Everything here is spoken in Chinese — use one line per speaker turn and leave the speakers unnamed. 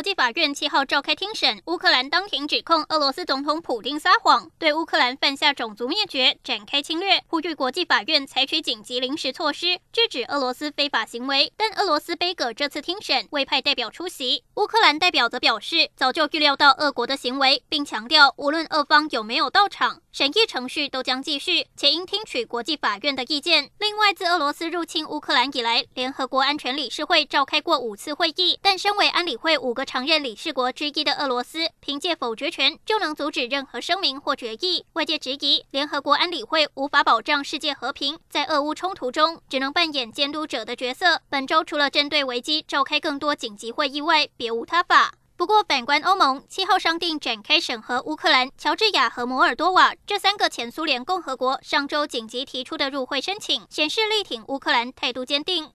国际法院七号召开听审，乌克兰当庭指控俄罗斯总统普丁撒谎，对乌克兰犯下种族灭绝展开侵略，呼吁国际法院采取紧急临时措施，制止俄罗斯非法行为。但俄罗斯杯葛这次听审，未派代表出席。乌克兰代表则表示，早就预料到俄国的行为，并强调无论俄方有没有到场，审议程序都将继续，且应听取国际法院的意见。另外，自俄罗斯入侵乌克兰以来，联合国安全理事会召开过五次会议，但身为安理会五个常任理事国之一的俄罗斯，凭借否决权就能阻止任何声明或决议。外界质疑，联合国安理会无法保障世界和平，在俄乌冲突中只能扮演监督者的角色。本周除了针对危机召开更多紧急会议外，别无他法。不过，反观欧盟，七号商定展开审核乌克兰、乔治亚和摩尔多瓦这三个前苏联共和国上周紧急提出的入会申请，显示力挺乌克兰态度坚定。